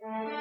Thank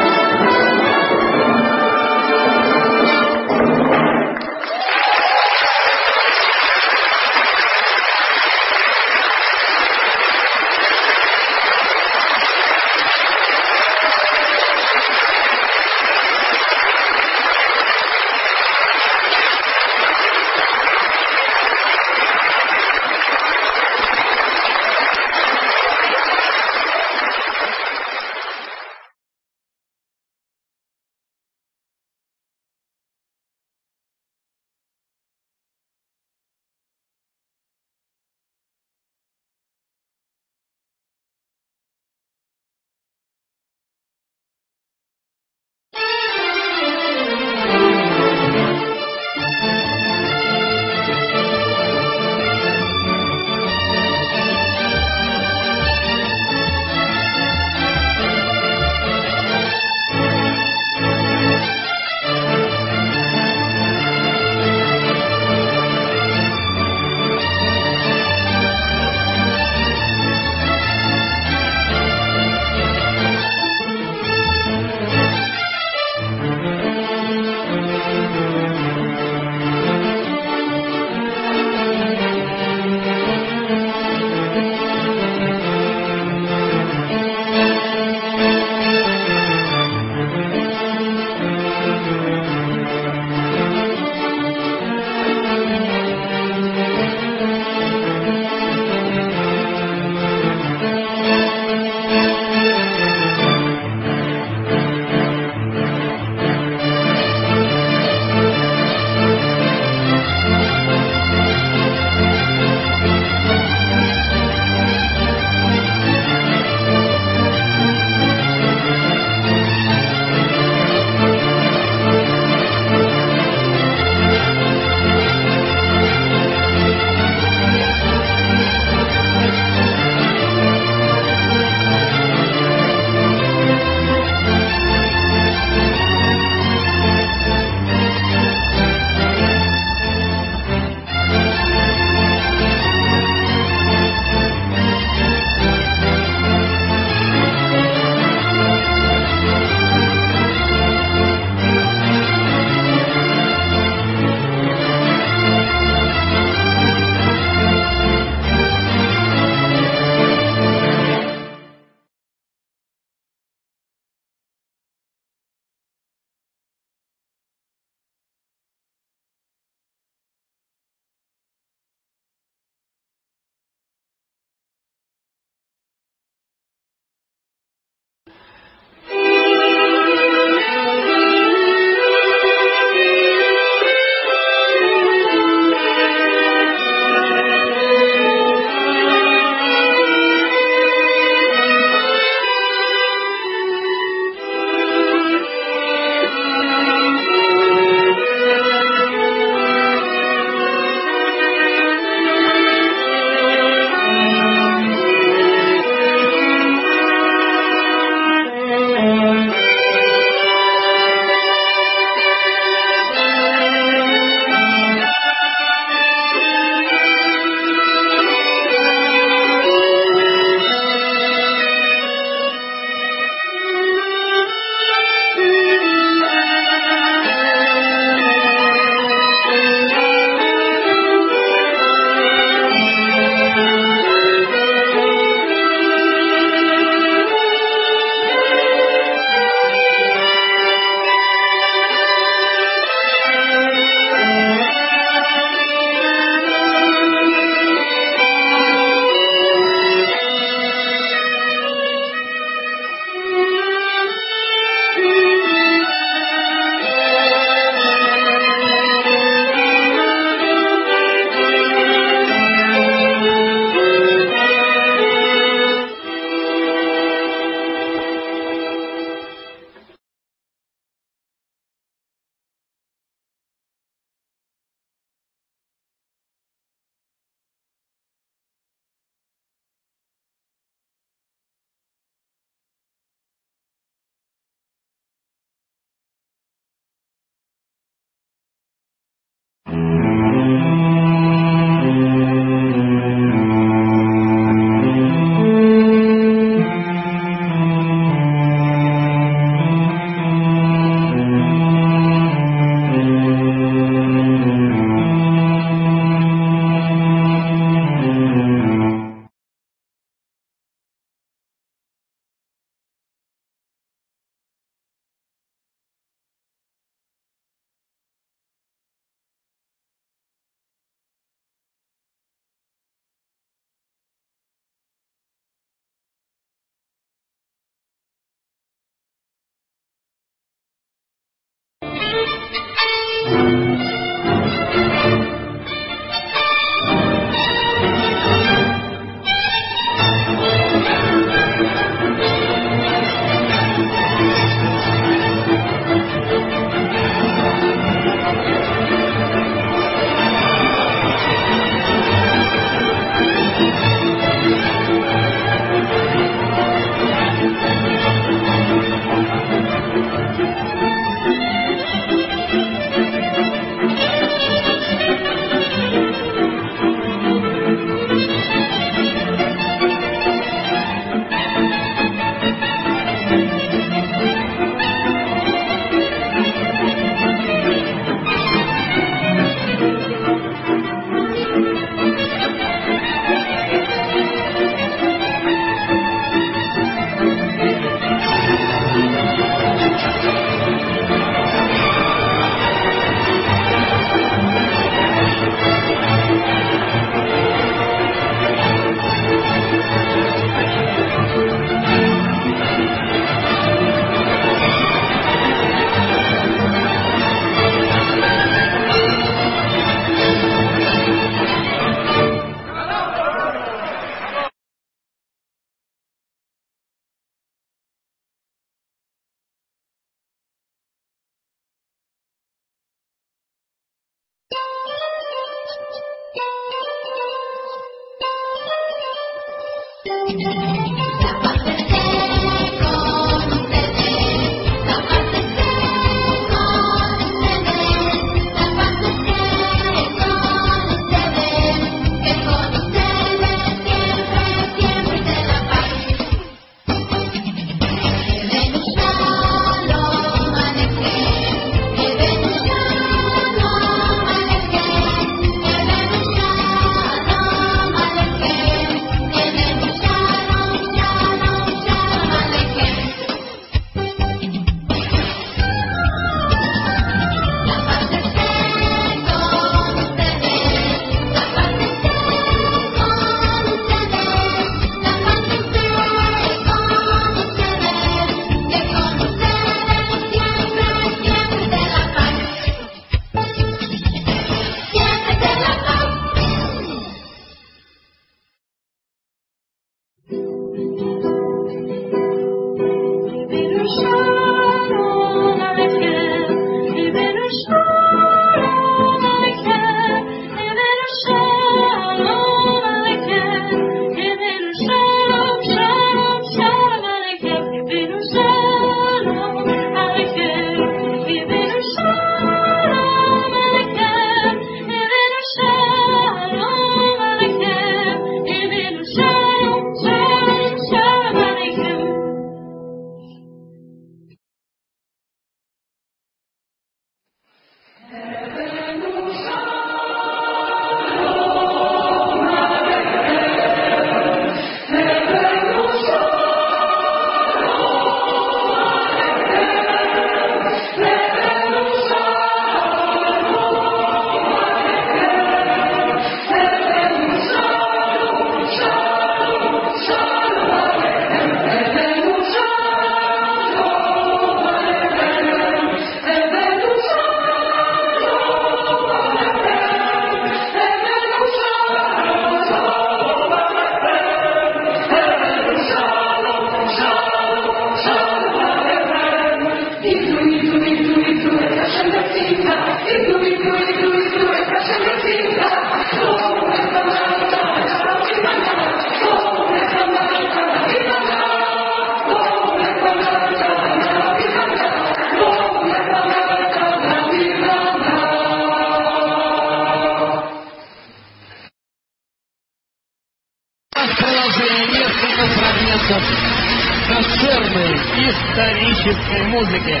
классической музыки,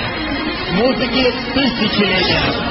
музыки тысячелетия.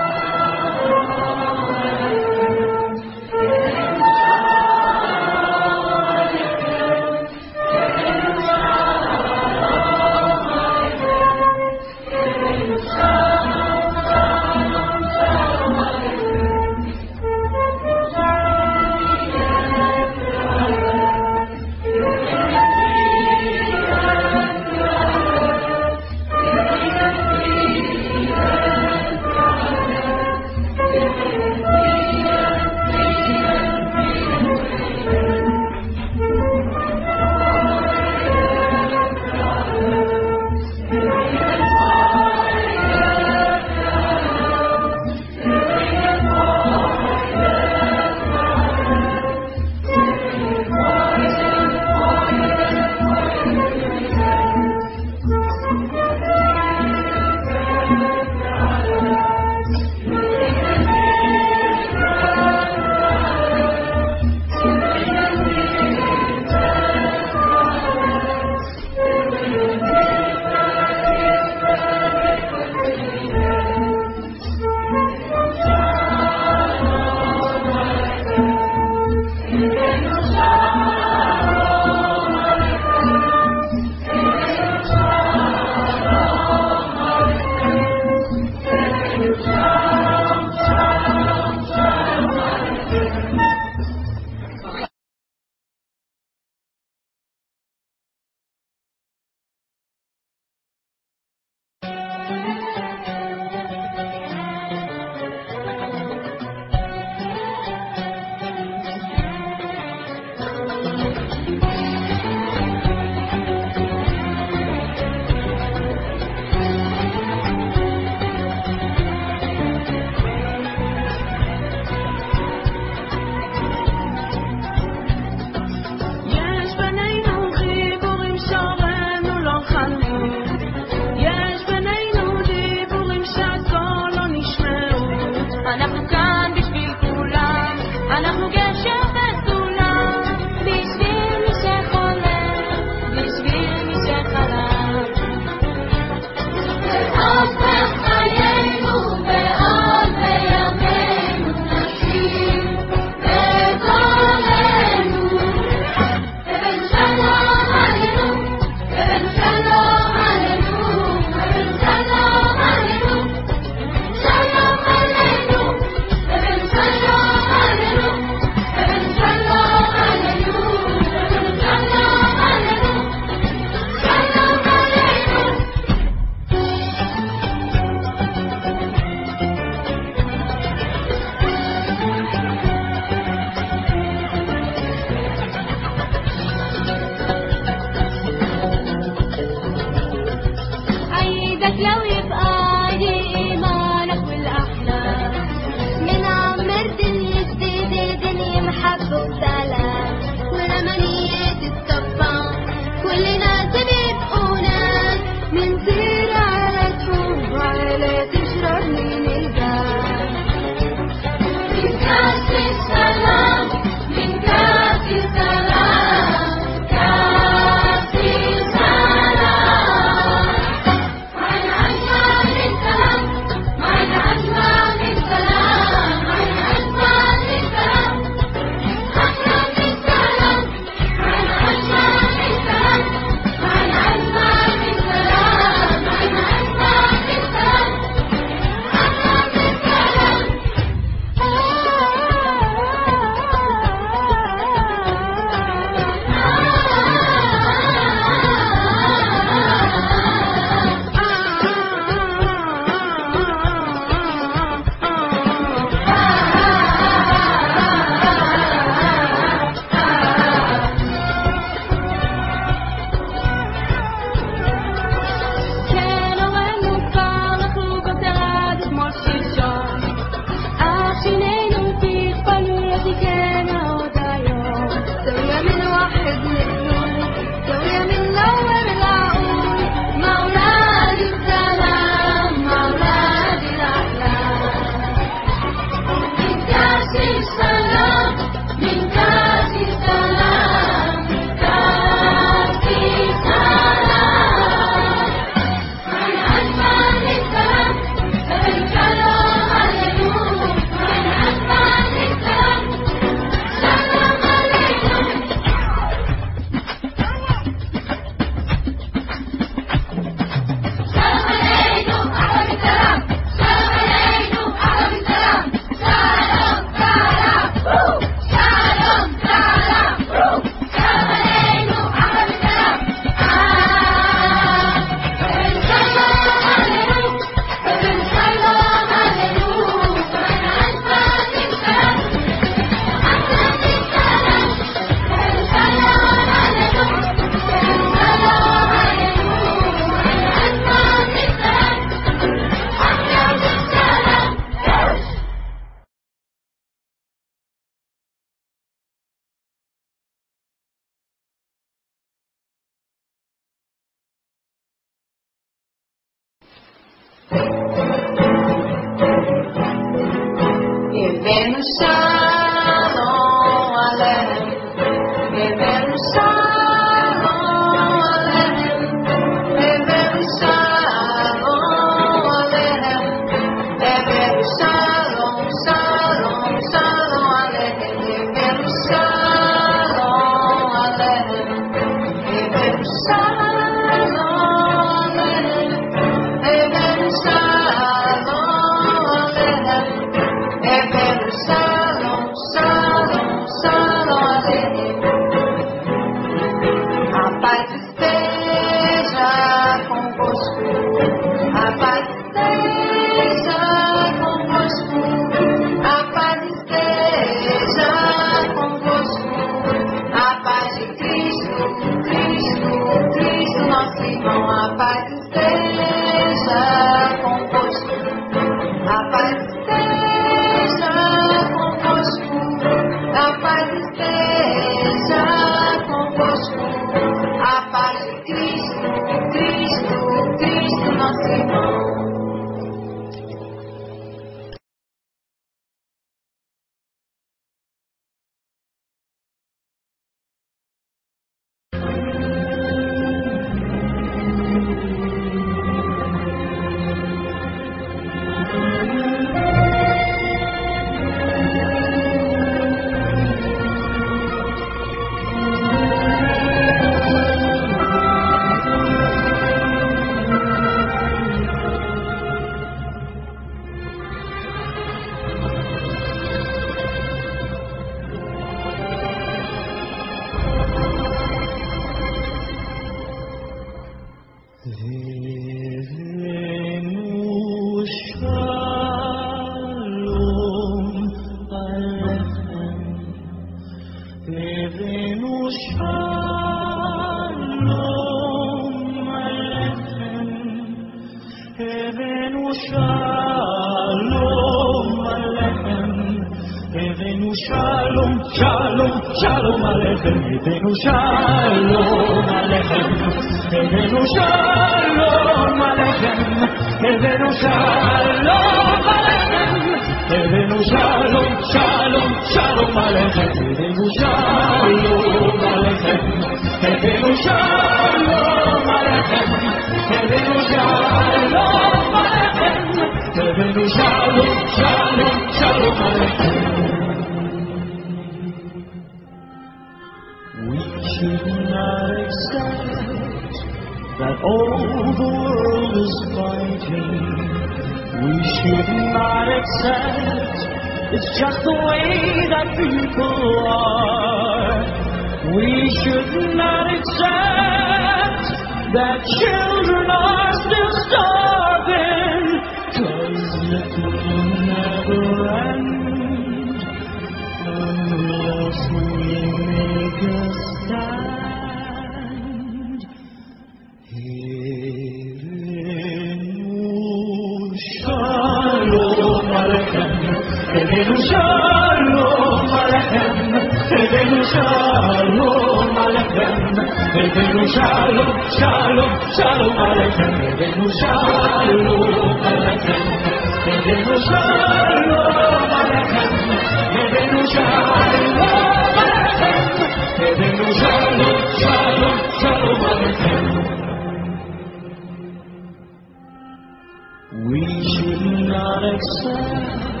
We should not accept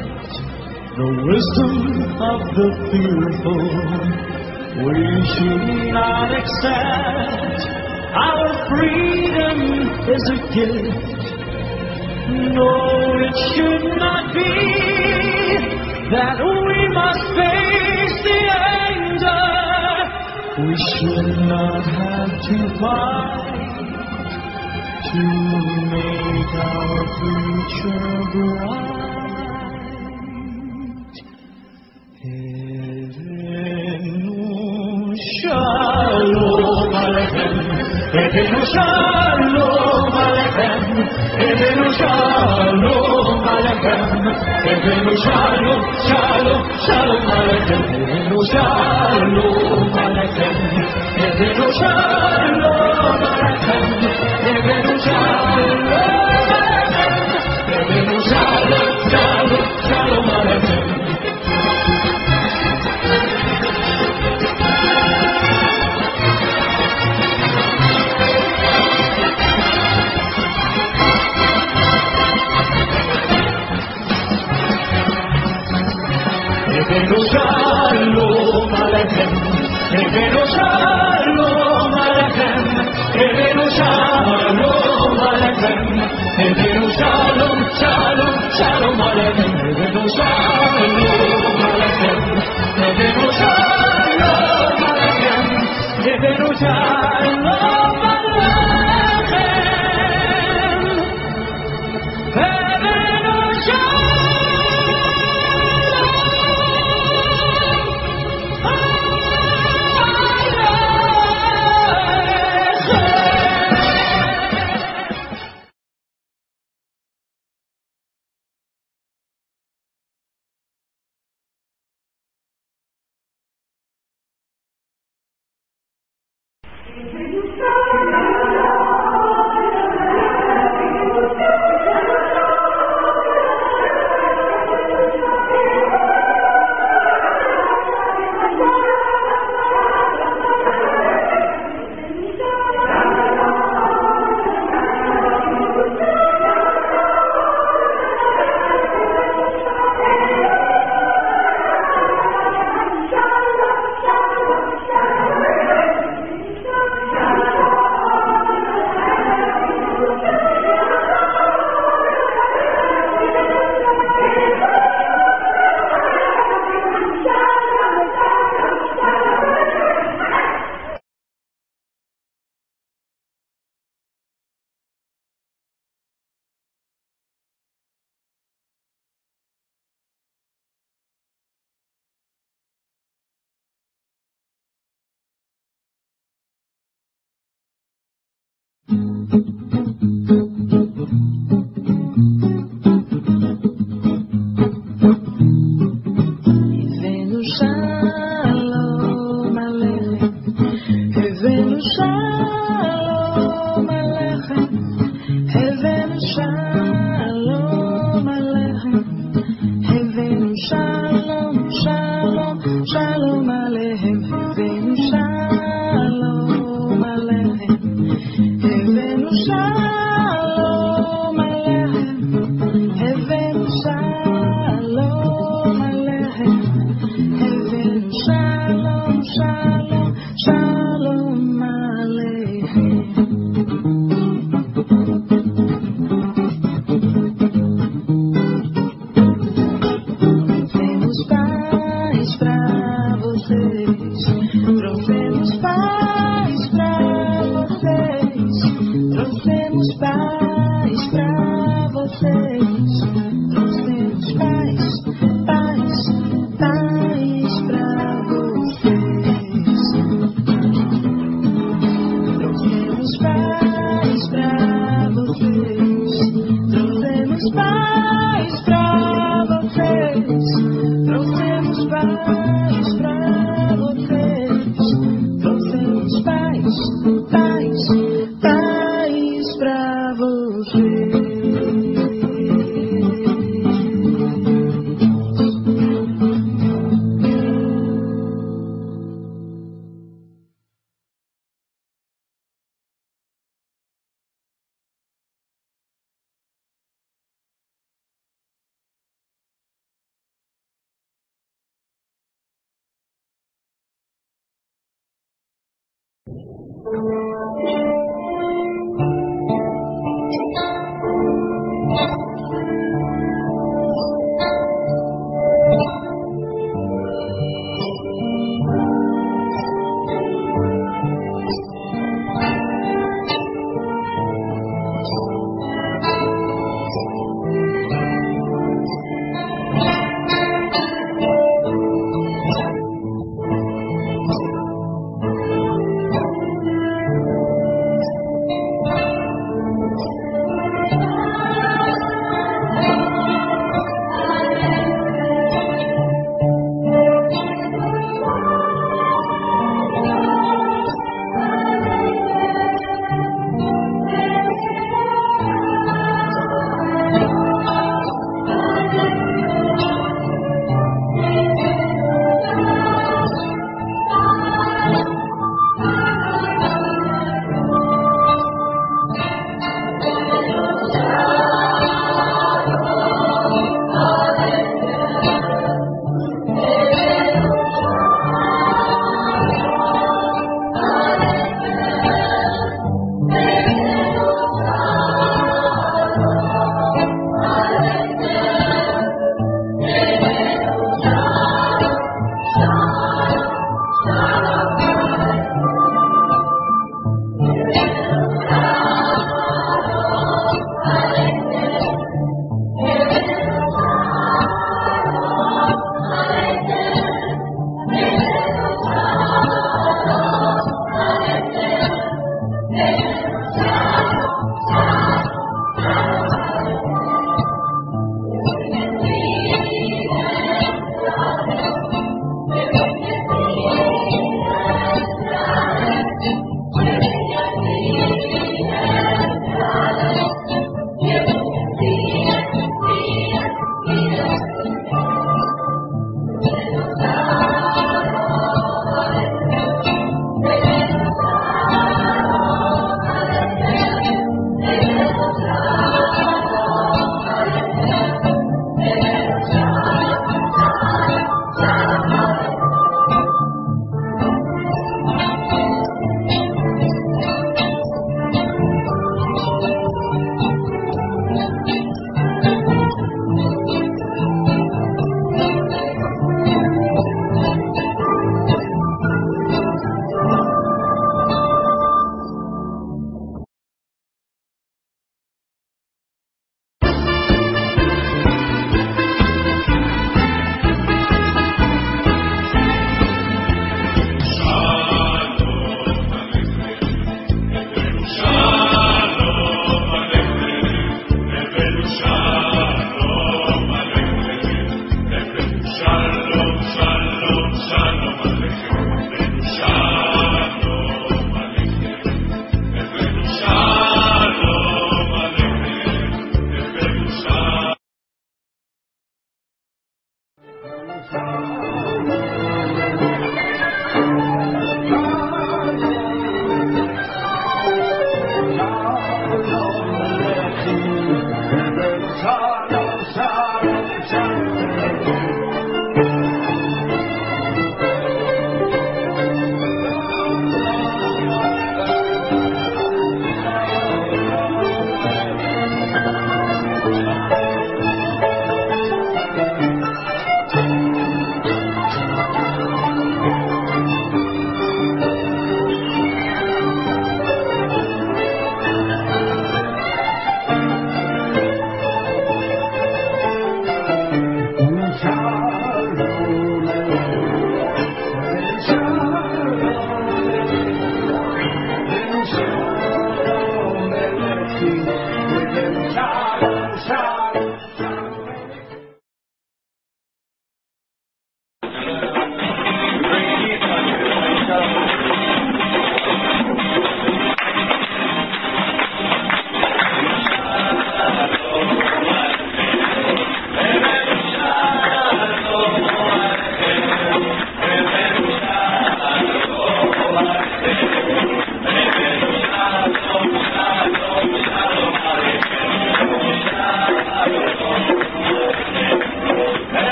the wisdom of the fearful. We should not accept our freedom is a gift. No, it should not be that we must face the anger. We should not have to fight to make our future bright. Evenu Shalom Aleichem. Evenu Shalom Aleichem. Evenu Shalom, Shalom, Shalom Aleichem. Evenu Shalom Aleichem. Evenu Shalom Evenu Shalom Aleichem. Evenu Shalom Aleichem. Evenu Shalom Aleichem. Evenu Shalom, Shalom, Shalom Aleichem. Evenu Shalom Aleichem.